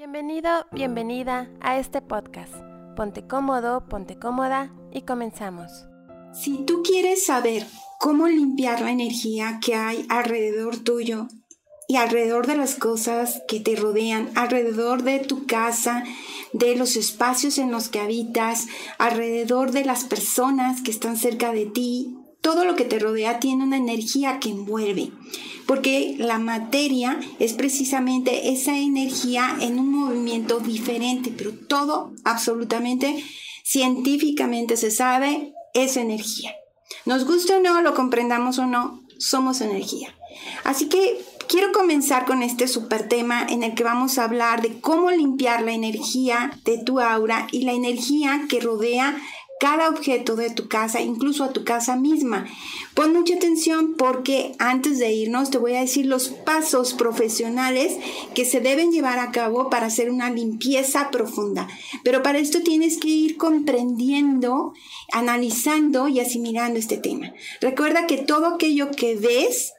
Bienvenido, bienvenida a este podcast. Ponte cómodo, ponte cómoda y comenzamos. Si tú quieres saber cómo limpiar la energía que hay alrededor tuyo y alrededor de las cosas que te rodean, alrededor de tu casa, de los espacios en los que habitas, alrededor de las personas que están cerca de ti, todo lo que te rodea tiene una energía que envuelve porque la materia es precisamente esa energía en un movimiento diferente, pero todo absolutamente científicamente se sabe es energía. Nos guste o no, lo comprendamos o no, somos energía. Así que quiero comenzar con este super tema en el que vamos a hablar de cómo limpiar la energía de tu aura y la energía que rodea cada objeto de tu casa, incluso a tu casa misma. Pon mucha atención porque antes de irnos te voy a decir los pasos profesionales que se deben llevar a cabo para hacer una limpieza profunda. Pero para esto tienes que ir comprendiendo, analizando y asimilando este tema. Recuerda que todo aquello que ves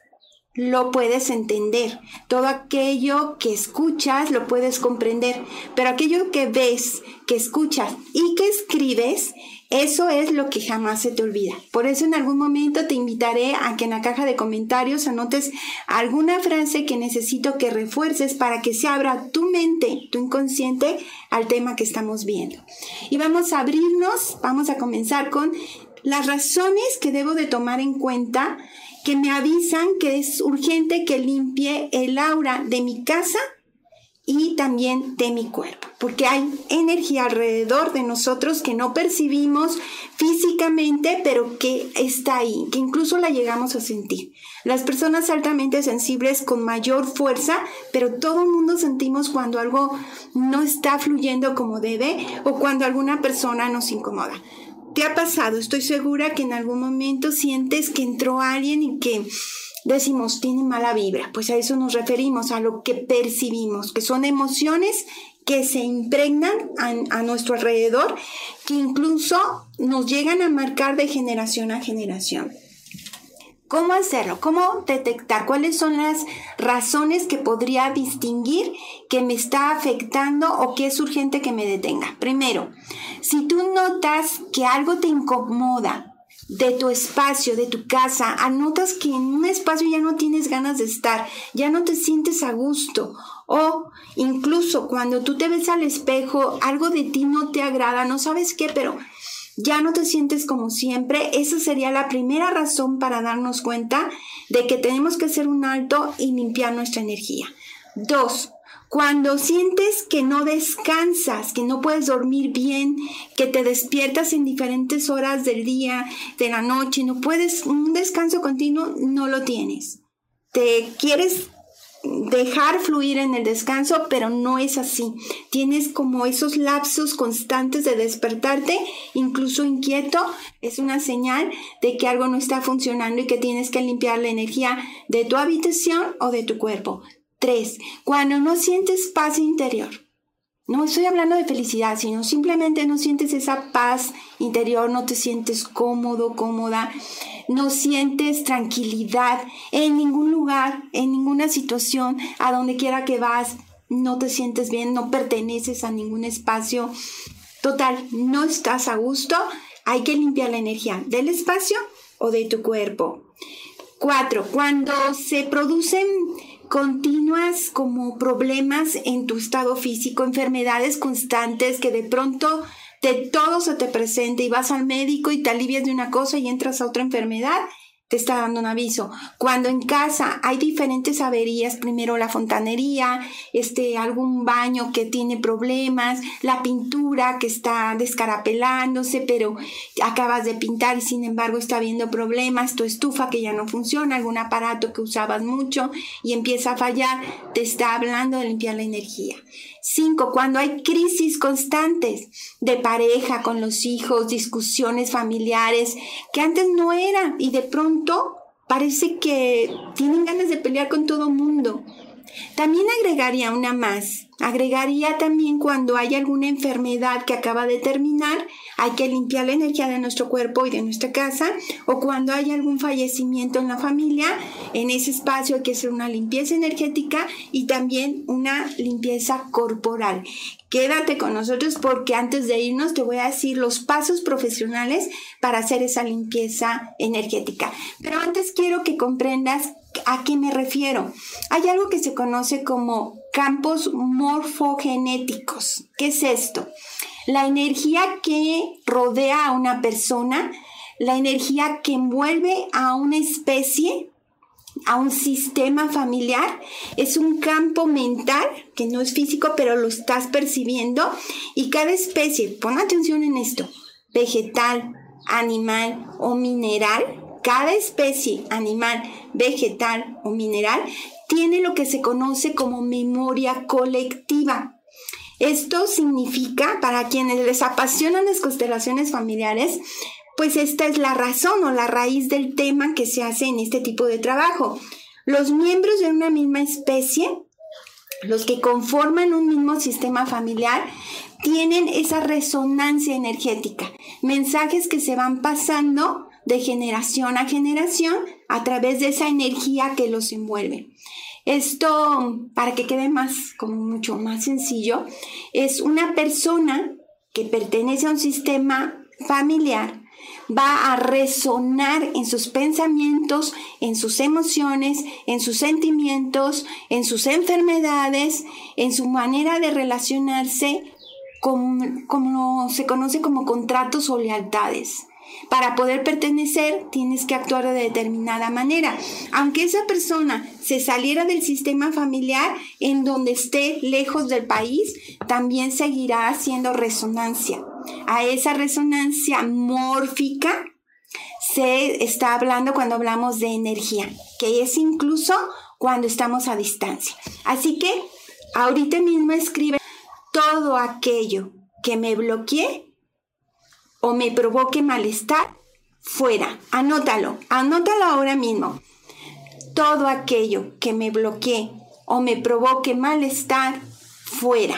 lo puedes entender. Todo aquello que escuchas lo puedes comprender. Pero aquello que ves, que escuchas y que escribes, eso es lo que jamás se te olvida. Por eso en algún momento te invitaré a que en la caja de comentarios anotes alguna frase que necesito que refuerces para que se abra tu mente, tu inconsciente al tema que estamos viendo. Y vamos a abrirnos, vamos a comenzar con las razones que debo de tomar en cuenta que me avisan que es urgente que limpie el aura de mi casa y también de mi cuerpo, porque hay energía alrededor de nosotros que no percibimos físicamente, pero que está ahí, que incluso la llegamos a sentir. Las personas altamente sensibles con mayor fuerza, pero todo el mundo sentimos cuando algo no está fluyendo como debe o cuando alguna persona nos incomoda. ¿Te ha pasado? Estoy segura que en algún momento sientes que entró alguien y que decimos tiene mala vibra. Pues a eso nos referimos, a lo que percibimos, que son emociones que se impregnan a, nuestro alrededor, que incluso nos llegan a marcar de generación a generación. ¿Cómo hacerlo? ¿Cómo detectar cuáles son las razones que podría distinguir que me está afectando o que es urgente que me detenga? Primero, si tú notas que algo te incomoda de tu espacio, de tu casa, anotas que en un espacio ya no tienes ganas de estar, ya no te sientes a gusto. O incluso cuando tú te ves al espejo, algo de ti no te agrada, no sabes qué, pero ya no te sientes como siempre, esa sería la primera razón para darnos cuenta de que tenemos que hacer un alto y limpiar nuestra energía. Dos, cuando sientes que no descansas, que no puedes dormir bien, que te despiertas en diferentes horas del día, de la noche, no puedes, un descanso continuo no lo tienes. Te quieres dejar fluir en el descanso, pero no es así. Tienes como esos lapsos constantes de despertarte, incluso inquieto, es una señal de que algo no está funcionando y que tienes que limpiar la energía de tu habitación o de tu cuerpo. Tres, cuando no sientes paz interior. No estoy hablando de felicidad, sino simplemente no sientes esa paz interior, no te sientes cómodo, cómoda no sientes tranquilidad en ningún lugar, en ninguna situación, a donde quiera que vas, no te sientes bien, no perteneces a ningún espacio. Total, no estás a gusto, hay que limpiar la energía del espacio o de tu cuerpo. Cuatro, cuando se producen continuas como problemas en tu estado físico, enfermedades constantes que de pronto de todo se te presenta y vas al médico y te alivias de una cosa y entras a otra enfermedad, te está dando un aviso. Cuando en casa hay diferentes averías, primero la fontanería, este, algún baño que tiene problemas, la pintura que está descarapelándose, pero acabas de pintar y sin embargo está habiendo problemas, tu estufa que ya no funciona, algún aparato que usabas mucho y empieza a fallar, te está hablando de limpiar la energía. Cinco, cuando hay crisis constantes de pareja con los hijos, discusiones familiares que antes no era y de pronto parece que tienen ganas de pelear con todo mundo. También agregaría una más. Agregaría también cuando hay alguna enfermedad que acaba de terminar, hay que limpiar la energía de nuestro cuerpo y de nuestra casa, o cuando hay algún fallecimiento en la familia, en ese espacio hay que hacer una limpieza energética y también una limpieza corporal. Quédate con nosotros porque antes de irnos te voy a decir los pasos profesionales para hacer esa limpieza energética. Pero antes quiero que comprendas a qué me refiero. Hay algo que se conoce como campos morfogenéticos. ¿Qué es esto? La energía que rodea a una persona, la energía que envuelve a una especie, a un sistema familiar, es un campo mental que no es físico, pero lo estás percibiendo y cada especie, pon atención en esto, vegetal, animal o mineral, cada especie, animal, vegetal o mineral, tiene lo que se conoce como memoria colectiva. Esto significa, para quienes les apasionan las constelaciones familiares, pues esta es la razón o la raíz del tema que se hace en este tipo de trabajo. Los miembros de una misma especie, los que conforman un mismo sistema familiar, tienen esa resonancia energética, mensajes que se van pasando de generación a generación a través de esa energía que los envuelve. Esto, para que quede más, como mucho más sencillo, es una persona que pertenece a un sistema familiar va a resonar en sus pensamientos, en sus emociones, en sus sentimientos, en sus enfermedades, en su manera de relacionarse, como, como se conoce como contratos o lealtades. Para poder pertenecer tienes que actuar de determinada manera. Aunque esa persona se saliera del sistema familiar en donde esté lejos del país, también seguirá haciendo resonancia. A esa resonancia mórfica se está hablando cuando hablamos de energía, que es incluso cuando estamos a distancia. Así que ahorita mismo escribe todo aquello que me bloquee o me provoque malestar, fuera. Anótalo, anótalo ahora mismo. Todo aquello que me bloquee o me provoque malestar, fuera.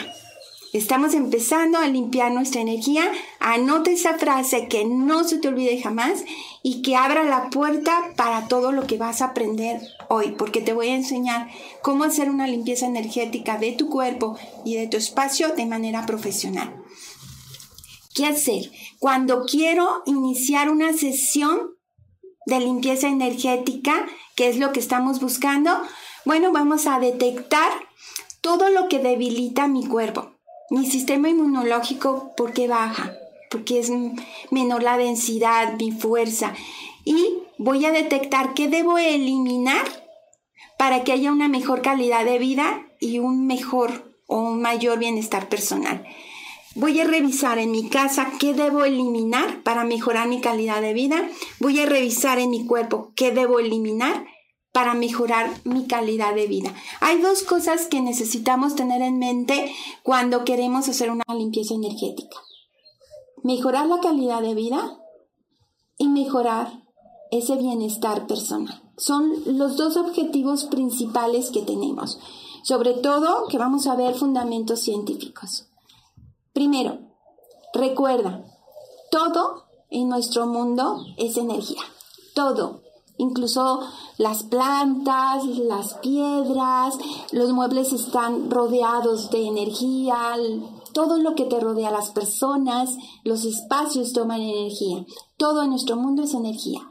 Estamos empezando a limpiar nuestra energía. Anota esa frase que no se te olvide jamás y que abra la puerta para todo lo que vas a aprender hoy, porque te voy a enseñar cómo hacer una limpieza energética de tu cuerpo y de tu espacio de manera profesional. ¿Qué hacer? Cuando quiero iniciar una sesión de limpieza energética, que es lo que estamos buscando, bueno, vamos a detectar todo lo que debilita mi cuerpo. Mi sistema inmunológico, ¿por qué baja? Porque es menor la densidad, mi fuerza. Y voy a detectar qué debo eliminar para que haya una mejor calidad de vida y un mejor o un mayor bienestar personal. Voy a revisar en mi casa qué debo eliminar para mejorar mi calidad de vida. Voy a revisar en mi cuerpo qué debo eliminar para mejorar mi calidad de vida. Hay dos cosas que necesitamos tener en mente cuando queremos hacer una limpieza energética. Mejorar la calidad de vida y mejorar ese bienestar personal. Son los dos objetivos principales que tenemos. Sobre todo que vamos a ver fundamentos científicos. Primero, recuerda, todo en nuestro mundo es energía. Todo. Incluso las plantas, las piedras, los muebles están rodeados de energía, todo lo que te rodea, las personas, los espacios toman energía. Todo en nuestro mundo es energía.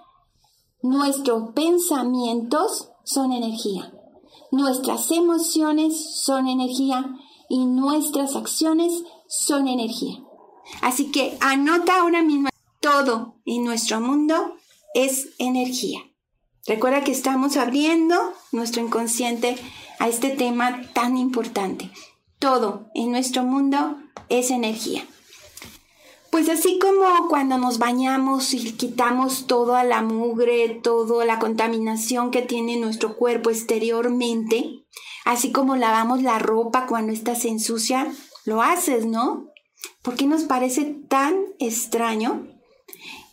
Nuestros pensamientos son energía. Nuestras emociones son energía y nuestras acciones son energía. Así que anota ahora mismo, todo en nuestro mundo es energía. Recuerda que estamos abriendo nuestro inconsciente a este tema tan importante. Todo en nuestro mundo es energía. Pues así como cuando nos bañamos y quitamos toda la mugre, toda la contaminación que tiene nuestro cuerpo exteriormente, así como lavamos la ropa cuando está se ensucia, lo haces, ¿no? ¿Por qué nos parece tan extraño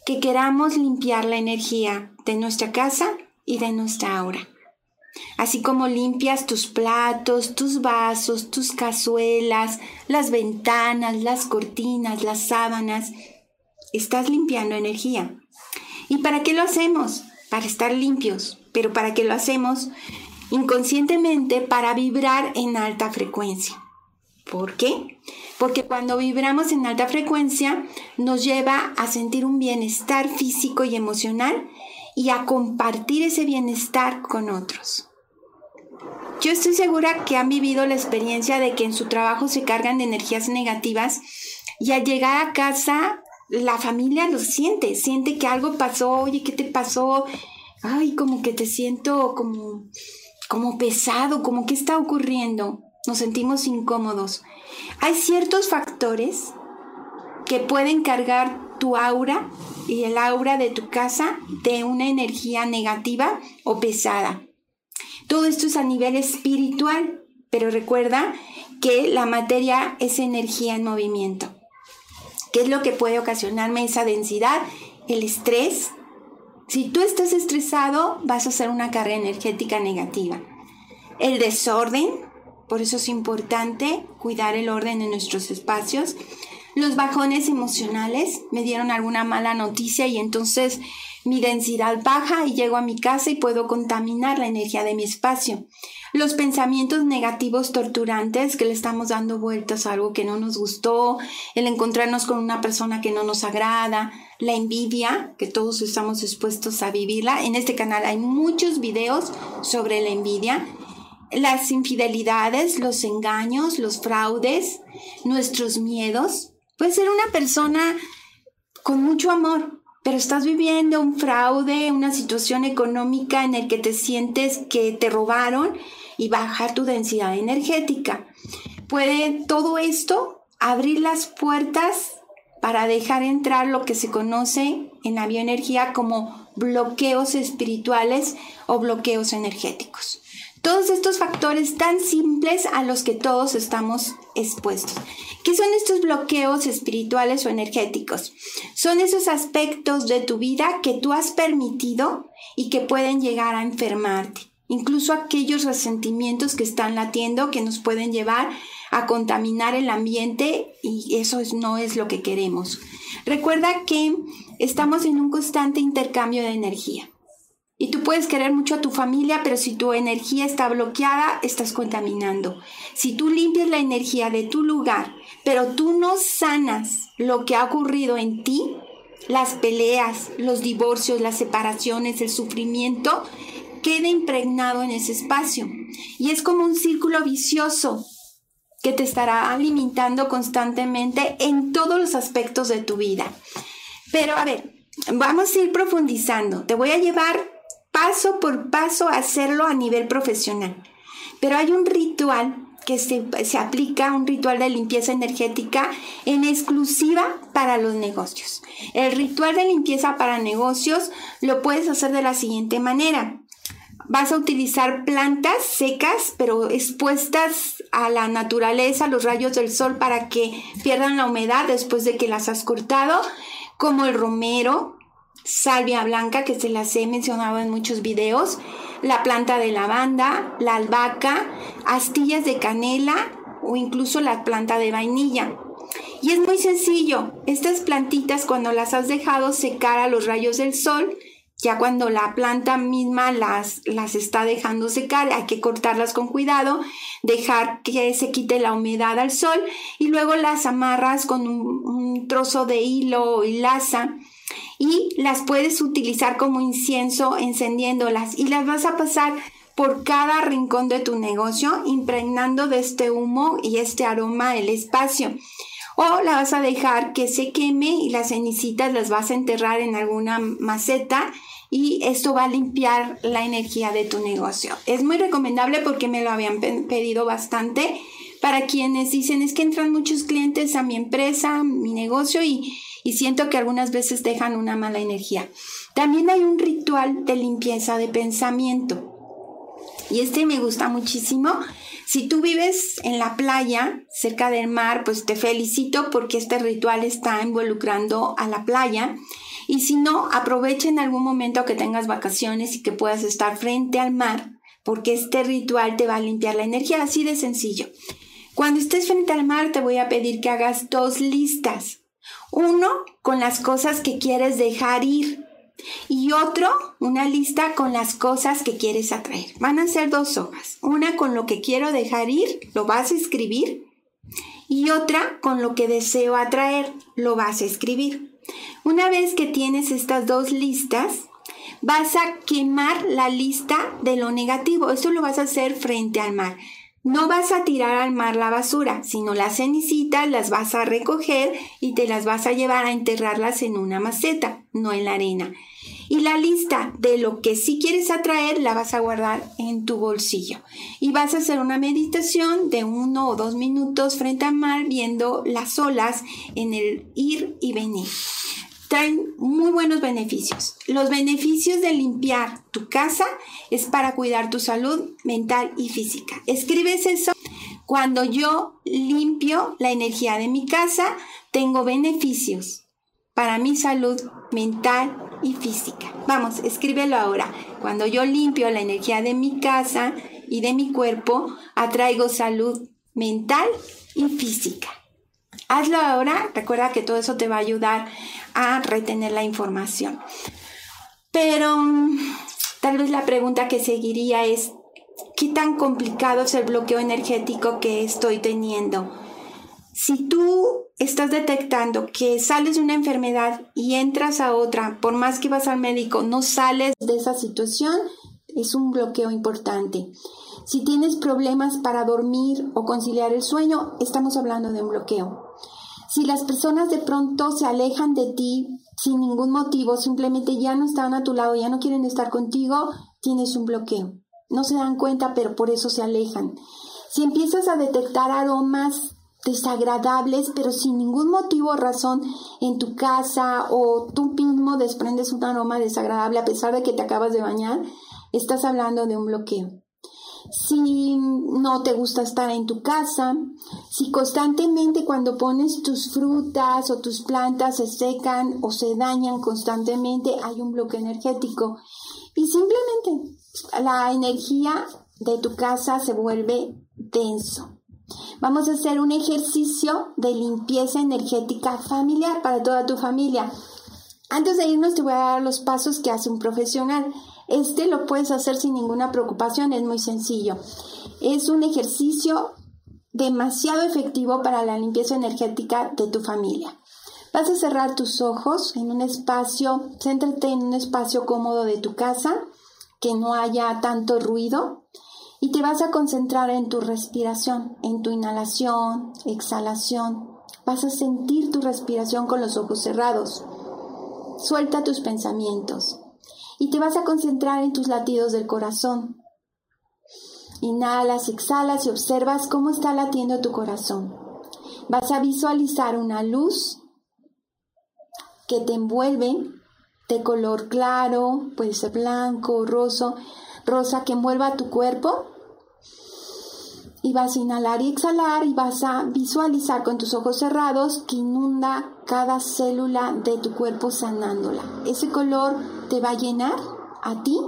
que queramos limpiar la energía de nuestra casa y de nuestra aura? así como limpias tus platos, tus vasos, tus cazuelas, las ventanas, las cortinas, las sábanas. Estás limpiando energía. ¿Y para qué lo hacemos? Para estar limpios. Pero ¿para qué lo hacemos? Inconscientemente para vibrar en alta frecuencia. ¿Por qué? Porque cuando vibramos en alta frecuencia nos lleva a sentir un bienestar físico y emocional y a compartir ese bienestar con otros. Yo estoy segura que han vivido la experiencia de que en su trabajo se cargan de energías negativas y al llegar a casa la familia lo siente, siente que algo pasó, oye, ¿qué te pasó? Ay, como que te siento como, como pesado, como que está ocurriendo. Nos sentimos incómodos. Hay ciertos factores que pueden cargar tu aura y el aura de tu casa de una energía negativa o pesada. Todo esto es a nivel espiritual, pero recuerda que la materia es energía en movimiento. ¿Qué es lo que puede ocasionarme esa densidad? El estrés. Si tú estás estresado, vas a hacer una carga energética negativa. El desorden, por eso es importante cuidar el orden en nuestros espacios. Los bajones emocionales, me dieron alguna mala noticia y entonces mi densidad baja y llego a mi casa y puedo contaminar la energía de mi espacio. Los pensamientos negativos torturantes que le estamos dando vueltas a algo que no nos gustó, el encontrarnos con una persona que no nos agrada, la envidia, que todos estamos expuestos a vivirla. En este canal hay muchos videos sobre la envidia las infidelidades, los engaños, los fraudes, nuestros miedos. Puede ser una persona con mucho amor, pero estás viviendo un fraude, una situación económica en el que te sientes que te robaron y bajar tu densidad energética. Puede todo esto abrir las puertas para dejar entrar lo que se conoce en la bioenergía como bloqueos espirituales o bloqueos energéticos. Todos estos factores tan simples a los que todos estamos expuestos. ¿Qué son estos bloqueos espirituales o energéticos? Son esos aspectos de tu vida que tú has permitido y que pueden llegar a enfermarte. Incluso aquellos resentimientos que están latiendo que nos pueden llevar a contaminar el ambiente y eso no es lo que queremos. Recuerda que estamos en un constante intercambio de energía. Y tú puedes querer mucho a tu familia, pero si tu energía está bloqueada, estás contaminando. Si tú limpias la energía de tu lugar, pero tú no sanas lo que ha ocurrido en ti, las peleas, los divorcios, las separaciones, el sufrimiento, queda impregnado en ese espacio. Y es como un círculo vicioso que te estará alimentando constantemente en todos los aspectos de tu vida. Pero a ver, vamos a ir profundizando. Te voy a llevar paso por paso hacerlo a nivel profesional. Pero hay un ritual que se, se, aplica, un ritual de limpieza energética en exclusiva para los negocios. El ritual de limpieza para negocios lo puedes hacer de la siguiente manera. Vas a utilizar plantas secas pero expuestas a la naturaleza, a los rayos del sol para que pierdan la humedad después de que las has cortado, como el romero, salvia blanca que se las he mencionado en muchos videos, la planta de lavanda, la albahaca, astillas de canela o incluso la planta de vainilla. Y es muy sencillo, estas plantitas cuando las has dejado secar a los rayos del sol, ya cuando la planta misma las, las está dejando secar, hay que cortarlas con cuidado, dejar que se quite la humedad al sol y luego las amarras con un, un trozo de hilo y laza y las puedes utilizar como incienso encendiéndolas y las vas a pasar por cada rincón de tu negocio impregnando de este humo y este aroma el espacio. O la vas a dejar que se queme y las cenicitas las vas a enterrar en alguna maceta y esto va a limpiar la energía de tu negocio. Es muy recomendable porque me lo habían pedido bastante para quienes dicen es que entran muchos clientes a mi empresa, mi negocio y y siento que algunas veces dejan una mala energía. También hay un ritual de limpieza de pensamiento. Y este me gusta muchísimo. Si tú vives en la playa, cerca del mar, pues te felicito porque este ritual está involucrando a la playa. Y si no, aprovecha en algún momento que tengas vacaciones y que puedas estar frente al mar porque este ritual te va a limpiar la energía, así de sencillo. Cuando estés frente al mar, te voy a pedir que hagas dos listas. Uno con las cosas que quieres dejar ir y otro, una lista con las cosas que quieres atraer. Van a ser dos hojas. Una con lo que quiero dejar ir, lo vas a escribir. Y otra con lo que deseo atraer, lo vas a escribir. Una vez que tienes estas dos listas, vas a quemar la lista de lo negativo. Esto lo vas a hacer frente al mar. No vas a tirar al mar la basura, sino las cenicitas las vas a recoger y te las vas a llevar a enterrarlas en una maceta, no en la arena. Y la lista de lo que sí quieres atraer la vas a guardar en tu bolsillo. Y vas a hacer una meditación de uno o dos minutos frente al mar viendo las olas en el ir y venir traen muy buenos beneficios. Los beneficios de limpiar tu casa es para cuidar tu salud mental y física. Escribes eso. Cuando yo limpio la energía de mi casa, tengo beneficios para mi salud mental y física. Vamos, escríbelo ahora. Cuando yo limpio la energía de mi casa y de mi cuerpo, atraigo salud mental y física. Hazlo ahora, recuerda que todo eso te va a ayudar a retener la información. Pero tal vez la pregunta que seguiría es, ¿qué tan complicado es el bloqueo energético que estoy teniendo? Si tú estás detectando que sales de una enfermedad y entras a otra, por más que vas al médico, no sales de esa situación, es un bloqueo importante. Si tienes problemas para dormir o conciliar el sueño, estamos hablando de un bloqueo. Si las personas de pronto se alejan de ti sin ningún motivo, simplemente ya no están a tu lado, ya no quieren estar contigo, tienes un bloqueo. No se dan cuenta, pero por eso se alejan. Si empiezas a detectar aromas desagradables, pero sin ningún motivo o razón en tu casa o tú mismo desprendes un aroma desagradable a pesar de que te acabas de bañar, estás hablando de un bloqueo si no te gusta estar en tu casa, si constantemente cuando pones tus frutas o tus plantas se secan o se dañan constantemente, hay un bloque energético. Y simplemente la energía de tu casa se vuelve denso. Vamos a hacer un ejercicio de limpieza energética familiar para toda tu familia. Antes de irnos te voy a dar los pasos que hace un profesional. Este lo puedes hacer sin ninguna preocupación, es muy sencillo. Es un ejercicio demasiado efectivo para la limpieza energética de tu familia. Vas a cerrar tus ojos en un espacio, céntrate en un espacio cómodo de tu casa, que no haya tanto ruido, y te vas a concentrar en tu respiración, en tu inhalación, exhalación. Vas a sentir tu respiración con los ojos cerrados. Suelta tus pensamientos y te vas a concentrar en tus latidos del corazón. Inhalas, exhalas y observas cómo está latiendo tu corazón. Vas a visualizar una luz que te envuelve de color claro, puede ser blanco, rosa, rosa que envuelva tu cuerpo. Y vas a inhalar y exhalar y vas a visualizar con tus ojos cerrados que inunda cada célula de tu cuerpo sanándola. Ese color te va a llenar a ti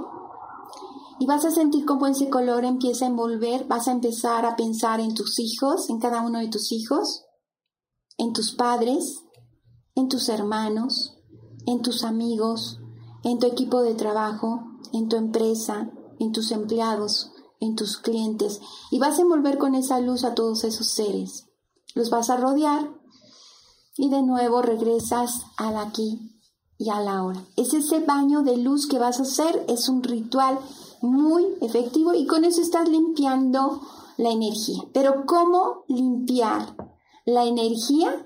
y vas a sentir cómo ese color empieza a envolver, vas a empezar a pensar en tus hijos, en cada uno de tus hijos, en tus padres, en tus hermanos, en tus amigos, en tu equipo de trabajo, en tu empresa, en tus empleados, en tus clientes y vas a envolver con esa luz a todos esos seres. Los vas a rodear y de nuevo regresas al aquí y a la hora. Es ese baño de luz que vas a hacer, es un ritual muy efectivo y con eso estás limpiando la energía. Pero ¿cómo limpiar la energía?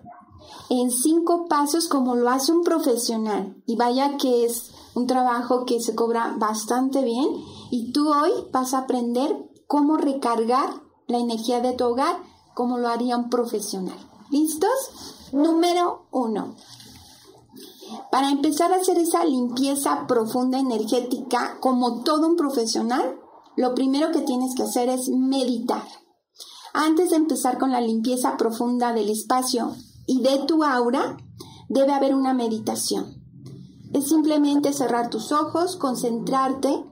En cinco pasos como lo hace un profesional. Y vaya que es un trabajo que se cobra bastante bien y tú hoy vas a aprender cómo recargar la energía de tu hogar como lo haría un profesional. ¿Listos? Número uno. Para empezar a hacer esa limpieza profunda energética como todo un profesional, lo primero que tienes que hacer es meditar. Antes de empezar con la limpieza profunda del espacio y de tu aura, debe haber una meditación. Es simplemente cerrar tus ojos, concentrarte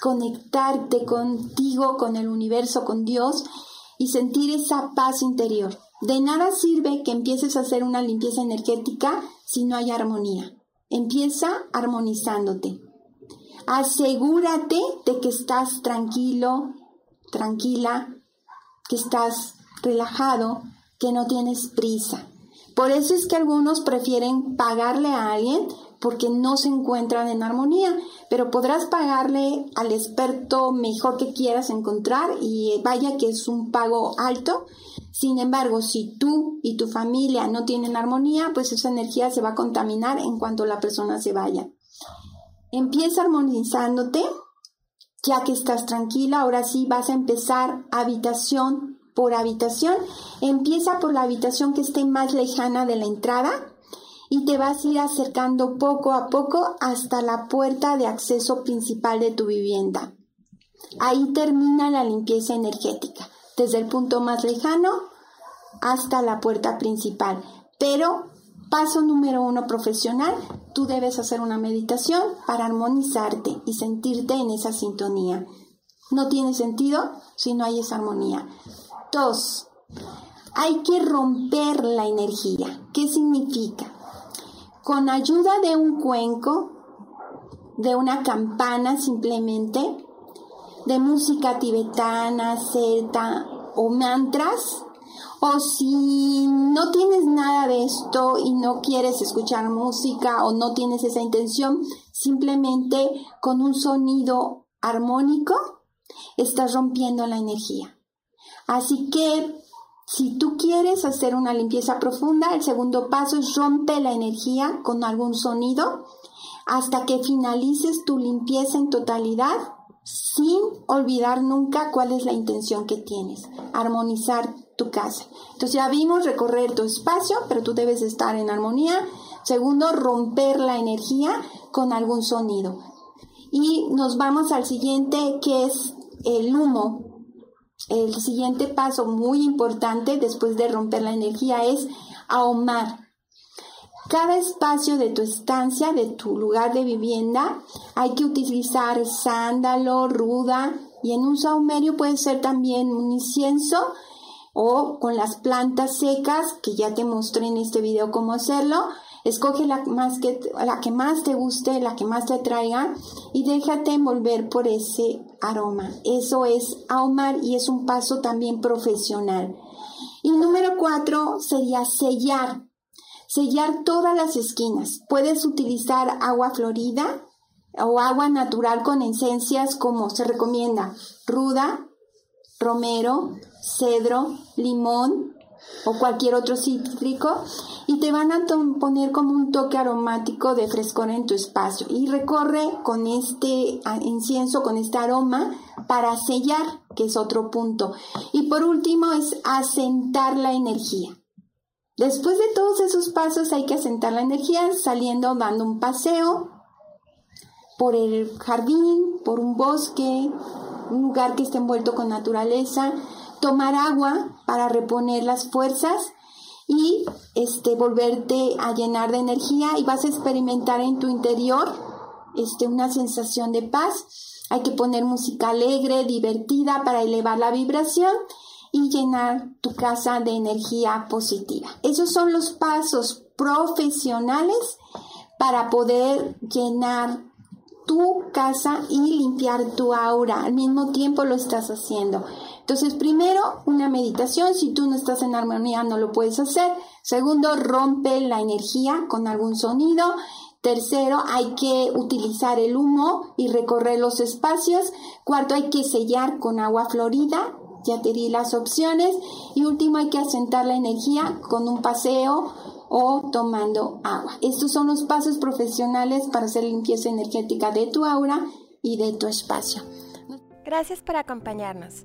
conectarte contigo, con el universo, con Dios y sentir esa paz interior. De nada sirve que empieces a hacer una limpieza energética si no hay armonía. Empieza armonizándote. Asegúrate de que estás tranquilo, tranquila, que estás relajado, que no tienes prisa. Por eso es que algunos prefieren pagarle a alguien porque no se encuentran en armonía, pero podrás pagarle al experto mejor que quieras encontrar y vaya que es un pago alto. Sin embargo, si tú y tu familia no tienen armonía, pues esa energía se va a contaminar en cuanto la persona se vaya. Empieza armonizándote, ya que estás tranquila, ahora sí vas a empezar habitación por habitación. Empieza por la habitación que esté más lejana de la entrada y te vas a ir acercando poco a poco hasta la puerta de acceso principal de tu vivienda. Ahí termina la limpieza energética, desde el punto más lejano hasta la puerta principal. Pero paso número uno profesional, tú debes hacer una meditación para armonizarte y sentirte en esa sintonía. No tiene sentido si no hay esa armonía. Dos, hay que romper la energía. ¿Qué significa? Con ayuda de un cuenco, de una campana simplemente, de música tibetana, celta o mantras, o si no tienes nada de esto y no quieres escuchar música o no tienes esa intención, simplemente con un sonido armónico estás rompiendo la energía. Así que si tú quieres hacer una limpieza profunda, el segundo paso es rompe la energía con algún sonido hasta que finalices tu limpieza en totalidad sin olvidar nunca cuál es la intención que tienes, armonizar tu casa. Entonces ya vimos recorrer tu espacio, pero tú debes estar en armonía. Segundo, romper la energía con algún sonido. Y nos vamos al siguiente que es el humo el siguiente paso muy importante después de romper la energía es ahumar. Cada espacio de tu estancia, de tu lugar de vivienda, hay que utilizar sándalo, ruda y en un saumerio puede ser también un incienso o con las plantas secas que ya te mostré en este video cómo hacerlo Escoge la, más que, la que más te guste, la que más te atraiga y déjate envolver por ese aroma. Eso es ahumar y es un paso también profesional. Y número cuatro sería sellar. Sellar todas las esquinas. Puedes utilizar agua florida o agua natural con esencias como se recomienda ruda, romero, cedro, limón, o cualquier otro cítrico y te van a poner como un toque aromático de frescor en tu espacio y recorre con este incienso, con este aroma para sellar, que es otro punto. Y por último es asentar la energía. Después de todos esos pasos hay que asentar la energía saliendo, dando un paseo por el jardín, por un bosque, un lugar que esté envuelto con naturaleza, tomar agua para reponer las fuerzas y este volverte a llenar de energía y vas a experimentar en tu interior este una sensación de paz. Hay que poner música alegre, divertida para elevar la vibración y llenar tu casa de energía positiva. Esos son los pasos profesionales para poder llenar tu casa y limpiar tu aura. Al mismo tiempo lo estás haciendo. Entonces, primero, una meditación. Si tú no estás en armonía, no lo puedes hacer. Segundo, rompe la energía con algún sonido. Tercero, hay que utilizar el humo y recorrer los espacios. Cuarto, hay que sellar con agua florida. Ya te di las opciones. Y último, hay que asentar la energía con un paseo o tomando agua. Estos son los pasos profesionales para hacer limpieza energética de tu aura y de tu espacio. Gracias por acompañarnos.